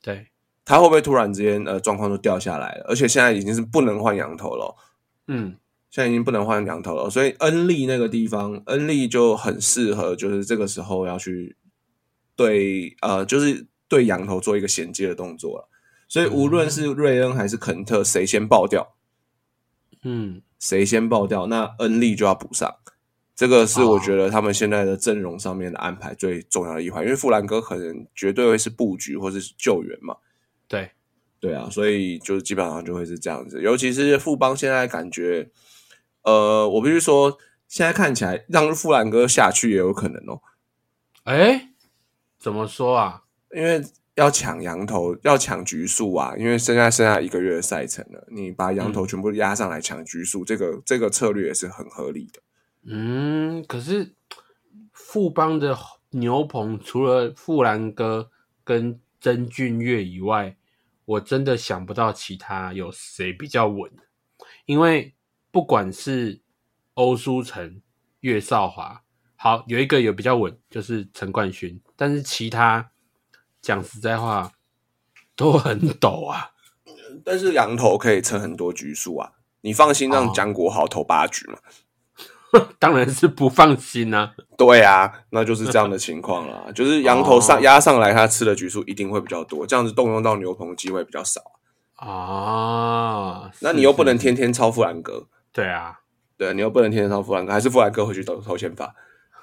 对，他会不会突然之间呃状况都掉下来了？而且现在已经是不能换羊头了。嗯，现在已经不能换羊头了，所以恩利那个地方，恩利就很适合，就是这个时候要去对呃，就是对羊头做一个衔接的动作了。所以无论是瑞恩还是肯特，谁先爆掉，嗯，谁先爆掉，那恩利就要补上。这个是我觉得他们现在的阵容上面的安排最重要的一环，因为富兰哥可能绝对会是布局或者是救援嘛。对。对啊，所以就基本上就会是这样子，尤其是富邦现在感觉，呃，我必须说，现在看起来让富兰哥下去也有可能哦。哎，怎么说啊？因为要抢羊头，要抢局数啊，因为现在剩下一个月的赛程了，你把羊头全部压上来抢局数，这个这个策略也是很合理的。嗯，可是富邦的牛棚除了富兰哥跟曾俊岳以外。我真的想不到其他有谁比较稳，因为不管是欧舒成、岳少华，好有一个有比较稳，就是陈冠勋，但是其他讲实在话都很陡啊。但是羊头可以撑很多局数啊，你放心让江国豪投八局嘛。当然是不放心啊！对啊，那就是这样的情况啦。就是羊头上压上来，他吃的局数一定会比较多，这样子动用到牛棚的机会比较少啊。那你又不能天天抄富兰哥，对啊，对，你又不能天天抄富兰哥，还是富兰哥回去投投先发？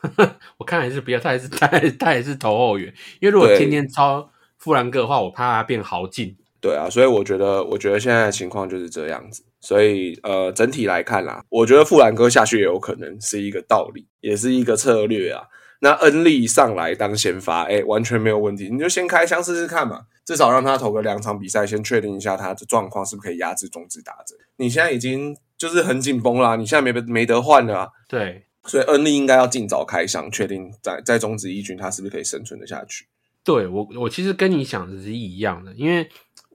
我看还是不要，他还是他他也是投后援，因为如果天天抄富兰哥的话，我怕他变豪进。对啊，所以我觉得，我觉得现在的情况就是这样子。所以，呃，整体来看啦，我觉得富兰哥下去也有可能是一个道理，也是一个策略啊。那恩利上来当先发，哎，完全没有问题。你就先开箱试试看嘛，至少让他投个两场比赛，先确定一下他的状况是不是可以压制中职打者。你现在已经就是很紧绷啦，你现在没没得换了。对，所以恩利应该要尽早开箱，确定在在中职一军他是不是可以生存的下去。对我，我其实跟你想的是一样的，因为。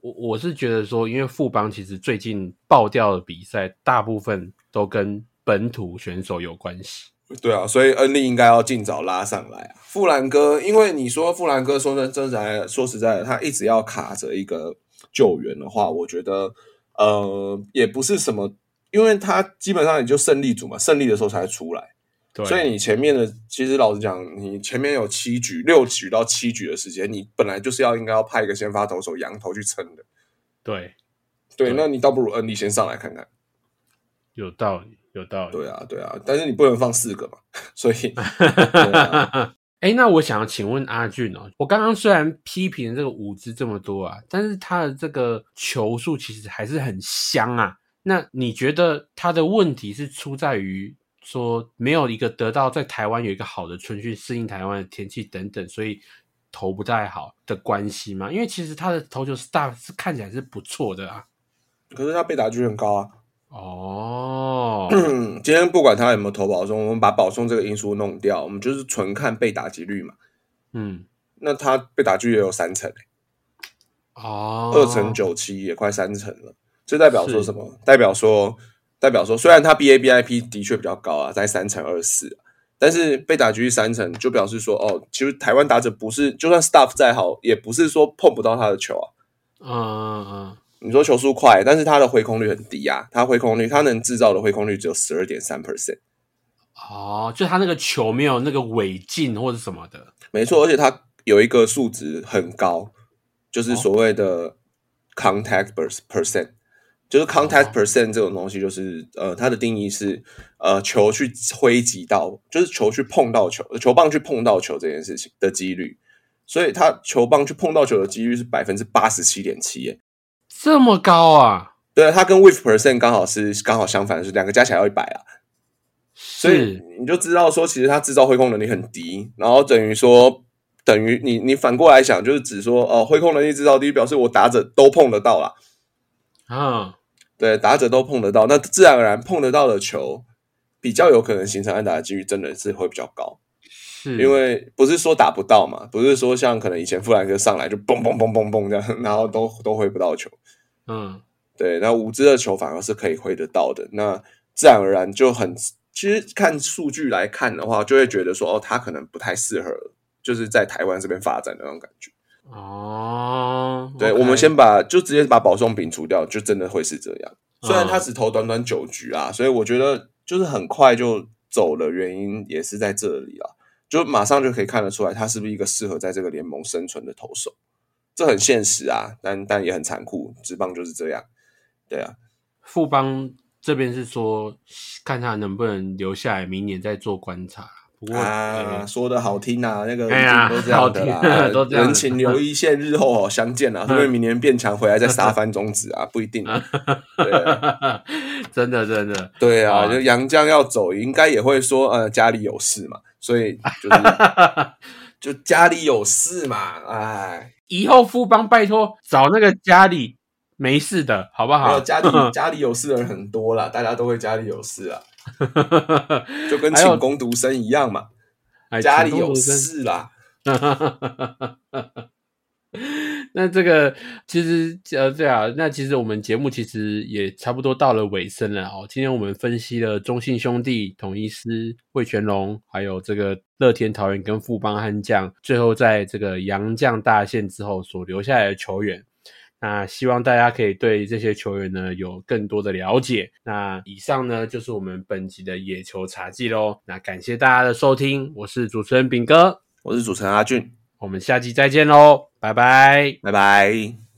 我我是觉得说，因为富邦其实最近爆掉的比赛，大部分都跟本土选手有关系。对啊，所以恩利应该要尽早拉上来啊。富兰哥，因为你说富兰哥说真真在说实在的，他一直要卡着一个救援的话，我觉得呃也不是什么，因为他基本上也就胜利组嘛，胜利的时候才出来。对，所以你前面的其实老实讲，你前面有七局、六局到七局的时间，你本来就是要应该要派一个先发投手羊头去撑的。对对，对那你倒不如恩利先上来看看。有道理，有道理。对啊，对啊，但是你不能放四个嘛，所以 哎、那我想请问阿俊哦，我刚刚虽然批评这个五支这么多啊，但是他的这个球速其实还是很香啊。那你觉得他的问题是出在于说没有一个得到在台湾有一个好的春训，适应台湾的天气等等，所以投不太好的关系吗？因为其实他的投球 staff 是看起来是不错的啊。可是他被打局很高啊。哦，今天不管他有没有投保送，我们把保送这个因素弄掉，我们就是纯看被打击率嘛。嗯，那他被打局也有三成、欸，哦，二乘九七也快三成了，这代表说什么？代表说，代表说，虽然他 BABIP 的确比较高啊，在三乘二四，但是被打局三成，就表示说，哦，其实台湾打者不是，就算 staff 再好，也不是说碰不到他的球啊。嗯嗯嗯，你说球速快，但是他的挥空率很低啊，他挥空率，他能制造的挥空率只有十二点三 percent。哦，就他那个球没有那个尾劲或者什么的。没错，而且他有一个数值很高，就是哦所谓的 contact per percent，就是 contact 哦 percent 这种东西，就是呃，它的定义是呃球去挥击到，就是球去碰到球，球棒去碰到球这件事情的几率，所以它球棒去碰到球的几率是百分之八十七点七耶。这么高啊？对，它跟 whiff percent 刚好是刚好相反，是两个加起来要一百啊。所以你就知道说，其实它制造挥空能力很低，然后等于说，等于你你反过来想，就是指说，哦，挥空能力制造低，表示我打者都碰得到啦，嗯，对，打者都碰得到，那自然而然碰得到的球，比较有可能形成安打的几率，真的是会比较高，是。因为不是说打不到嘛，不是说像可能以前富兰克上来就嘣嘣嘣嘣嘣这样，然后都都挥不到球，嗯。对，那五支的球反而是可以挥得到的，那自然而然就很，其实看数据来看的话，就会觉得说，哦，他可能不太适合，就是在台湾这边发展的那种感觉。哦，对我们先把就直接把保送饼除掉，就真的会是这样。虽然他嗯只投短短九局啊，所以我觉得就是很快就走的原因也是在这里啊，就马上就可以看得出来，他是不是一个适合在这个联盟生存的投手。这很现实啊，但但也很残酷，职棒就是这样。对啊，富邦这边是说看他能不能留下来，明年再做观察。不过、啊，呃说的好听啊，那个都这样的啦，都这样人情留一线，日后好相见啊，会不会明年变强回来再杀翻中子啊？不一定真的真的，对啊，就杨绛要走，应该也会说，呃，家里有事嘛，所以就是就家里有事嘛，哎，以后富邦拜托找那个家里没事的好不好？家里 家里有事的人很多啦，大家都会家里有事啊，就跟请工读生一样嘛，哎家里有事啦。那这个其实呃对啊，那其实我们节目其实也差不多到了尾声了哦。今天我们分析了中信兄弟、统一师、魏全龙，还有这个乐天桃园跟富邦悍将，最后在这个洋将大限之后所留下来的球员。那希望大家可以对这些球员呢有更多的了解。那以上呢就是我们本集的野球茶记喽。那感谢大家的收听，我是主持人炳哥，我是主持人阿俊，我们下期再见喽，拜拜。拜拜。